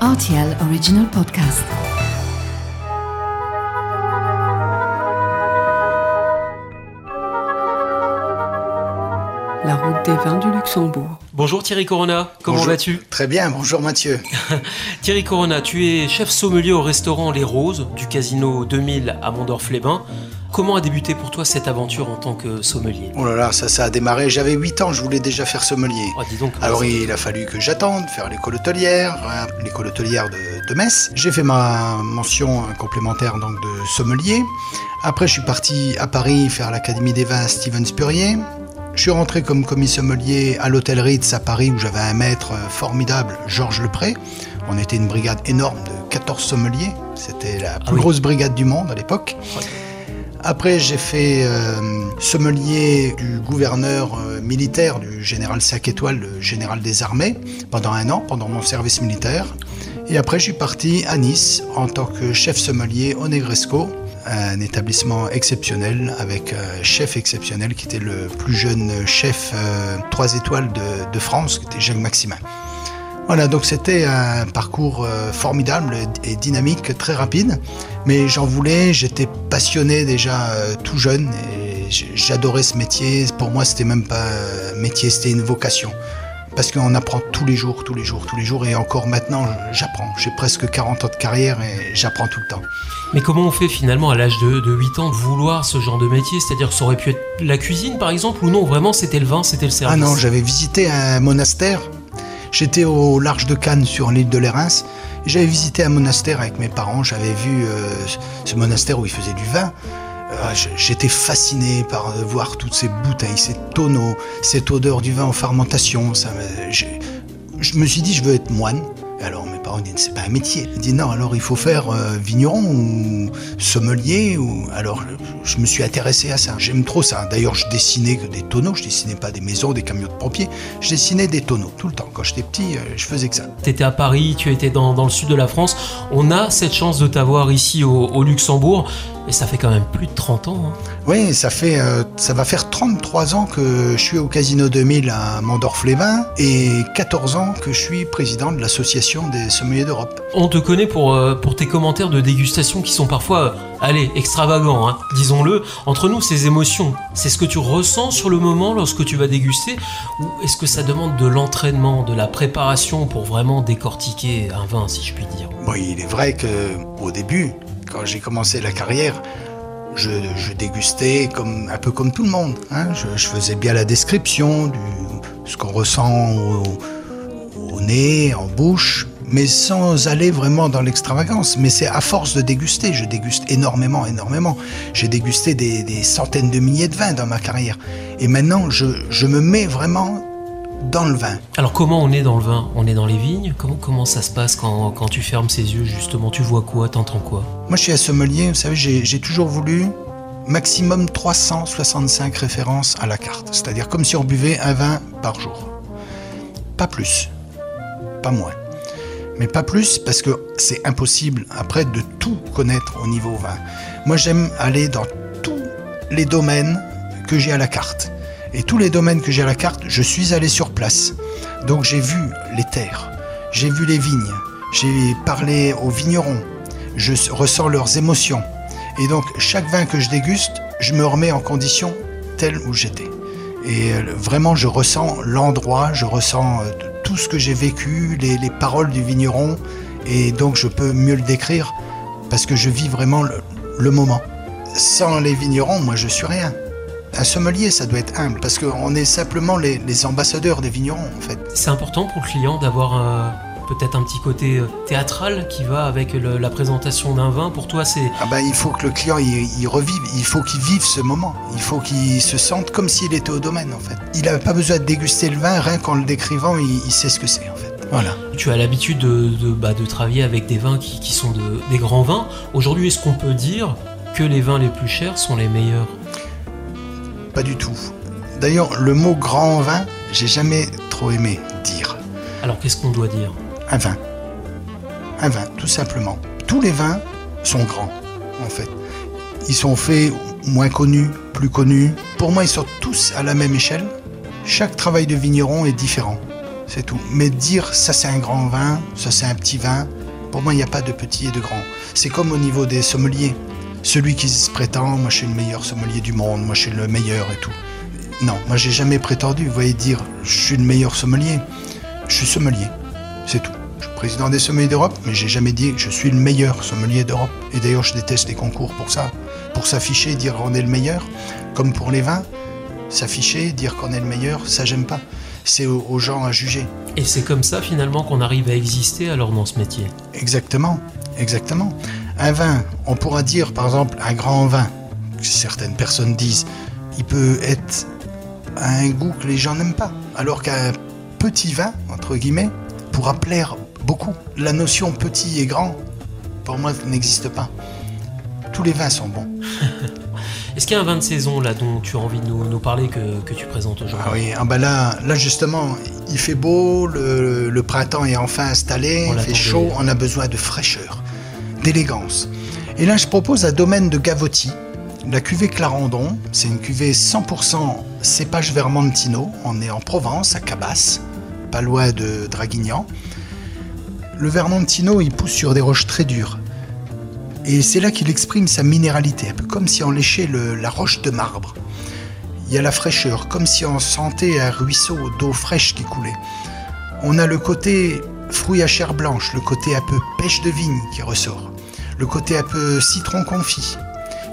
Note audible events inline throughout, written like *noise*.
RTL Original Podcast. La route des vins du Luxembourg. Bonjour Thierry Corona, comment Bonjour. vas-tu? Très bien, bonjour Mathieu. *laughs* Thierry Corona, tu es chef sommelier au restaurant Les Roses du Casino 2000 à Mondorf-les-Bains. Comment a débuté pour toi cette aventure en tant que sommelier? Oh là là, ça, ça a démarré. J'avais 8 ans, je voulais déjà faire sommelier. Oh, dis donc. Alors il a fallu que j'attende, faire l'école hôtelière, hein, l'école hôtelière de, de Metz. J'ai fait ma mention euh, complémentaire donc de sommelier. Après, je suis parti à Paris faire l'académie des vins Steven Spurrier. Je suis rentré comme commis sommelier à l'hôtel Ritz à Paris où j'avais un maître euh, formidable, Georges Lepré. On était une brigade énorme de 14 sommeliers. C'était la plus oui. grosse brigade du monde à l'époque. Après, j'ai fait euh, sommelier du gouverneur euh, militaire, du général 5 étoiles, le général des armées, pendant un an, pendant mon service militaire. Et après, je suis parti à Nice en tant que chef sommelier au Negresco, un établissement exceptionnel avec un chef exceptionnel qui était le plus jeune chef 3 étoiles de, de France, qui était Jacques Maximin. Voilà, donc c'était un parcours euh, formidable et dynamique, très rapide. Mais j'en voulais, j'étais passionné déjà euh, tout jeune et j'adorais ce métier. Pour moi, c'était même pas un métier, c'était une vocation. Parce qu'on apprend tous les jours, tous les jours, tous les jours. Et encore maintenant, j'apprends. J'ai presque 40 ans de carrière et j'apprends tout le temps. Mais comment on fait finalement à l'âge de, de 8 ans de vouloir ce genre de métier? C'est-à-dire que ça aurait pu être la cuisine par exemple ou non? Vraiment c'était le vin, c'était le service? Ah non, j'avais visité un monastère. J'étais au large de Cannes sur l'île de Lérins. J'avais visité un monastère avec mes parents. J'avais vu euh, ce monastère où ils faisaient du vin. Euh, J'étais fasciné par euh, voir toutes ces bouteilles, ces tonneaux, cette odeur du vin en fermentation. Ça j'ai- je me suis dit, je veux être moine. Alors disent, c'est pas un métier. Ils disent, non, alors il faut faire euh, vigneron ou sommelier. Ou... Alors je, je me suis intéressé à ça. J'aime trop ça. D'ailleurs, je dessinais des tonneaux. Je dessinais pas des maisons, des camions de pompiers. Je dessinais des tonneaux tout le temps. Quand j'étais petit, euh, je faisais que ça. Tu étais à Paris, tu étais dans, dans le sud de la France. On a cette chance de t'avoir ici au, au Luxembourg. Et ça fait quand même plus de 30 ans. hein. Oui, ça fait, euh, ça va faire 33 ans que je suis au Casino 2000 à Mondorf-les-Bains et 14 ans que je suis président de l'association des d'Europe. On te connaît pour, euh, pour tes commentaires de dégustation qui sont parfois, euh, allez, extravagants, hein, disons-le. Entre nous, ces émotions, c'est ce que tu ressens sur le moment lorsque tu vas déguster Ou est-ce que ça demande de l'entraînement, de la préparation pour vraiment décortiquer un vin, si je puis dire? Bon, il est vrai que au début, quand j'ai commencé la carrière, je, je dégustais comme un peu comme tout le monde. hein. Je, je faisais bien la description du ce qu'on ressent au, au nez, en bouche, mais sans aller vraiment dans l'extravagance. Mais c'est à force de déguster. Je déguste énormément, énormément. J'ai dégusté des, des centaines de milliers de vins dans ma carrière. Et maintenant, je, je me mets vraiment dans le vin. Alors comment on est dans le vin? On est dans les vignes? Comment, comment ça se passe quand, quand tu fermes ses yeux, justement? Tu vois quoi? T'entends quoi? Moi, je suis un sommelier, vous savez, j'ai j'ai toujours voulu maximum 365 références à la carte. C'est-à-dire comme si on buvait un vin par jour. Pas plus, pas moins. Mais pas plus parce que c'est impossible après de tout connaître au niveau vin. Moi, j'aime aller dans tous les domaines que j'ai à la carte. Et tous les domaines que j'ai à la carte, je suis allé sur place. Donc j'ai vu les terres, j'ai vu les vignes, j'ai parlé aux vignerons, je ressens leurs émotions. Et donc chaque vin que je déguste, je me remets en condition telle où j'étais. Et euh, vraiment, je ressens l'endroit, je ressens euh, tout ce que j'ai vécu, les, les paroles du vigneron, et donc je peux mieux le décrire parce que je vis vraiment le, moment. Sans les vignerons, moi, je suis rien. Un sommelier, ça doit être humble parce qu'on est simplement les, les ambassadeurs des vignerons, en fait. C'est important pour le client d'avoir euh, peut-être un petit côté euh, théâtral qui va avec le- la présentation d'un vin. Pour toi, c'est Ah ben, il faut que le client il, il revive, il faut qu'il vive ce moment, il faut qu'il se sente comme s'il était au domaine en fait. Il n'a pas besoin de déguster le vin, rien qu'en le décrivant, il, il sait ce que c'est en fait. Voilà. Tu as l'habitude de, de, bah, de travailler avec des vins qui, qui sont de- des grands vins. Aujourd'hui, est-ce qu'on peut dire que les vins les plus chers sont les meilleurs? Pas du tout. D'ailleurs, le mot grand vin, j'ai jamais trop aimé dire. Alors qu'est-ce qu'on doit dire? Un vin. Un vin, tout simplement. Tous les vins sont grands, en fait. Ils sont faits moins connus, plus connus. Pour moi, ils sont tous à la même échelle. Chaque travail de vigneron est différent. C'est tout. Mais dire ça c'est un grand vin, ça c'est un petit vin, pour moi il n'y a pas de petit et de grand. C'est comme au niveau des sommeliers. Celui qui se prétend, moi je suis le meilleur sommelier du monde, moi je suis le meilleur et tout. Non, moi j'ai jamais prétendu, vous voyez, dire je suis le meilleur sommelier. Je suis sommelier, c'est tout. Je suis président des sommeliers d'Europe, mais j'ai jamais dit que je suis le meilleur sommelier d'Europe. Et d'ailleurs, je déteste les concours pour ça. Pour s'afficher, dire qu'on est le meilleur, comme pour les vins, s'afficher, dire qu'on est le meilleur, ça j'aime pas. C'est aux, gens à juger. Et c'est comme ça finalement qu'on arrive à exister alors dans ce métier? Exactement, exactement. Un vin, on pourra dire par exemple un grand vin, certaines personnes disent, il peut être à un goût que les gens n'aiment pas, alors qu'un petit vin, entre guillemets, pourra plaire beaucoup. La notion petit et grand, pour moi, n'existe pas. Tous les vins sont bons. *laughs* Est-ce qu'il y a un vin de saison là dont tu as envie de nous, nous parler que, que tu présentes aujourd'hui? Ah oui, ah bah là, là justement, il fait beau, le, le printemps est enfin installé, On il fait chaud, on a besoin de fraîcheur, d'élégance. Et là, je propose un domaine de Gavotti, la cuvée Clarendon. C'est une cuvée 100% cépage Vermentino. On est en Provence, à Cabas, pas loin de Draguignan. Le Vermentino, il pousse sur des roches très dures. Et c'est là qu'il exprime sa minéralité, un peu comme si on léchait la roche de marbre. Il y a la fraîcheur, comme si on sentait un ruisseau d'eau fraîche qui coulait. On a le côté fruit à chair blanche, le côté un peu pêche de vigne qui ressort, le côté un peu citron confit.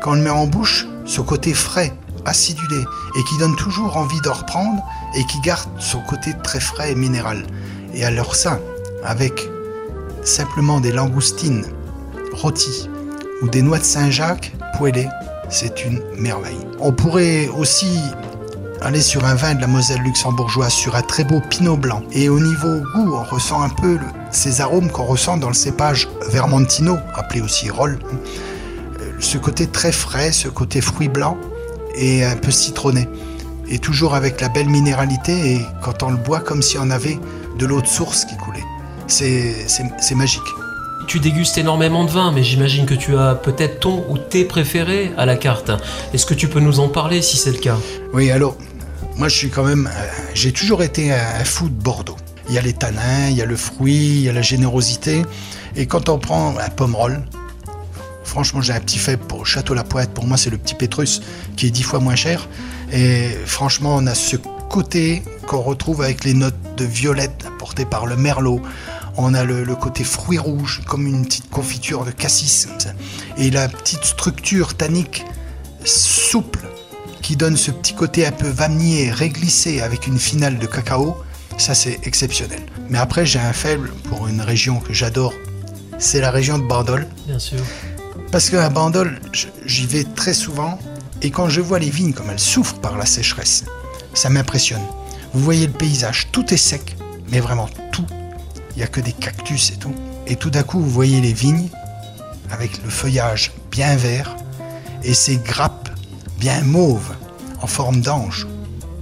Quand on le met en bouche, ce côté frais, acidulé, et qui donne toujours envie d'en reprendre, et qui garde son côté très frais et minéral. Et alors ça, avec simplement des langoustines rôties ou des noix de Saint-Jacques poêlées, c'est une merveille. On pourrait aussi aller sur un vin de la Moselle luxembourgeoise, sur un très beau pinot blanc. Et au niveau goût, on ressent un peu ces arômes qu'on ressent dans le cépage Vermentino, appelé aussi Roll. Euh, Ce côté très frais, ce côté fruit blanc et un peu citronné. Et toujours avec la belle minéralité et quand on le boit comme si on avait de l'eau de source qui coulait. C'est magique. Tu dégustes énormément de vins, mais j'imagine que tu as peut-être ton ou tes préférés à la carte. Est-ce que tu peux nous en parler si c'est le cas? Oui, alors, moi je suis quand même. euh, J'ai toujours été un, un fou de Bordeaux. Il y a les tanins, il y a le fruit, il y a la générosité. Et quand on prend un pomme roll, franchement, j'ai un petit faible pour Château La Poète. Pour moi, c'est le petit Pétrus qui est dix fois moins cher. Et franchement, on a ce côté qu'on retrouve avec les notes de violette apportées par le merlot. On a le, le côté fruit rouge, comme une petite confiture de cassis. Et la petite structure tannique souple qui donne ce petit côté un peu vanillé, réglissé avec une finale de cacao, ça c'est exceptionnel. Mais après j'ai un faible pour une région que j'adore, c'est la région de Bandol. Bien sûr. Parce qu'à Bandol, j'y vais très souvent et quand je vois les vignes comme elles souffrent par la sécheresse, ça m'impressionne. Vous voyez le paysage, tout est sec, mais vraiment tout. Il n'y a que des cactus et tout. Et tout d'un coup, vous voyez les vignes avec le feuillage bien vert et ces grappes bien mauves en forme d'ange.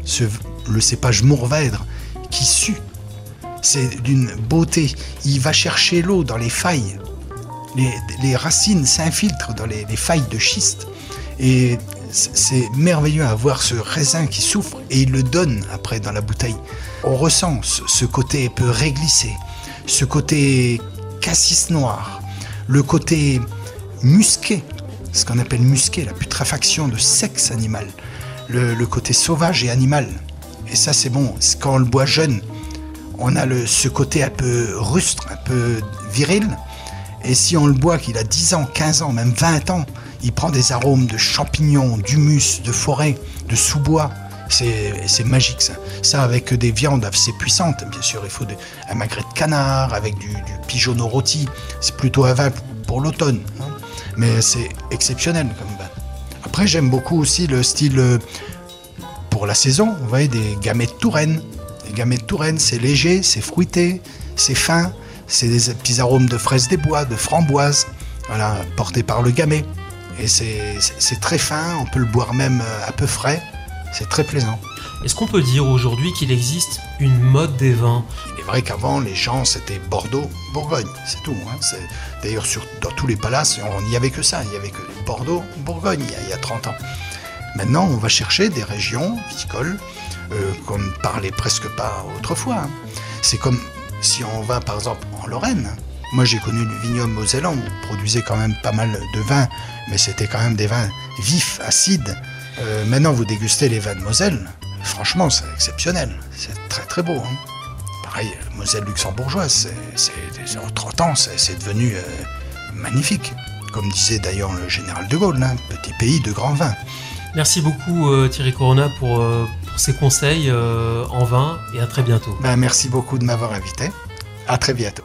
Ce- le cépage Mourvèdre qui sue. C'est d'une beauté. Il va chercher l'eau dans les failles les, les racines s'infiltrent dans les, les failles de schiste. Et c'est merveilleux à voir ce raisin qui souffre et il le donne après dans la bouteille. On ressent ce, ce côté un peu réglissé, ce côté cassis noir, le côté musqué, ce qu'on appelle musqué, la putréfaction de sexe animal, le, côté sauvage et animal. Et ça c'est bon, quand on le boit jeune, on a ce côté un peu rustre, un peu viril. Et si on le boit qu'il a 10 ans, 15 ans, même 20 ans, il prend des arômes de champignons, d'humus, de forêt, de sous-bois. C'est magique ça. Ça avec des viandes assez puissantes, bien sûr. Il faut de- un magret de canard avec du, du pigeonneau rôti. C'est plutôt vin pour l'automne. hein. Mais c'est exceptionnel comme vin. Après, j'aime beaucoup aussi le style euh, pour la saison. Vous voyez, des gamets de Touraine. Les gamets de Touraine, c'est léger, c'est fruité, c'est fin. C'est des petits arômes de fraises des bois, de framboises, voilà, portés par le gamet. Et c'est très fin, on peut le boire même euh, un peu frais. C'est très plaisant. Est-ce qu'on peut dire aujourd'hui qu'il existe une mode des vins? C'est vrai qu'avant, les gens, c'était Bordeaux, Bourgogne, c'est tout. hein. D'ailleurs, dans tous les palaces, on n'y avait que ça. Il n'y avait que Bordeaux, Bourgogne, il y, a, il y a 30 ans. Maintenant, on va chercher des régions viticoles euh, qu'on ne parlait presque pas autrefois. hein. C'est comme si on va par exemple en Lorraine. Moi j'ai connu le vignoble mosellan, où produisait quand même pas mal de vins, mais c'était quand même des vins vifs, acides. Euh, maintenant vous dégustez les vins de Moselle, franchement c'est exceptionnel, c'est très très beau. hein. Pareil, euh, Moselle luxembourgeoise, c'est, en 30 ans c'est, devenu euh, magnifique. Comme disait d'ailleurs le général de Gaulle, hein, petit pays de grands vins. Merci beaucoup euh, Thierry Corona pour, pour ces conseils en vin et à très bientôt. Ben, merci beaucoup de m'avoir invité. À très bientôt.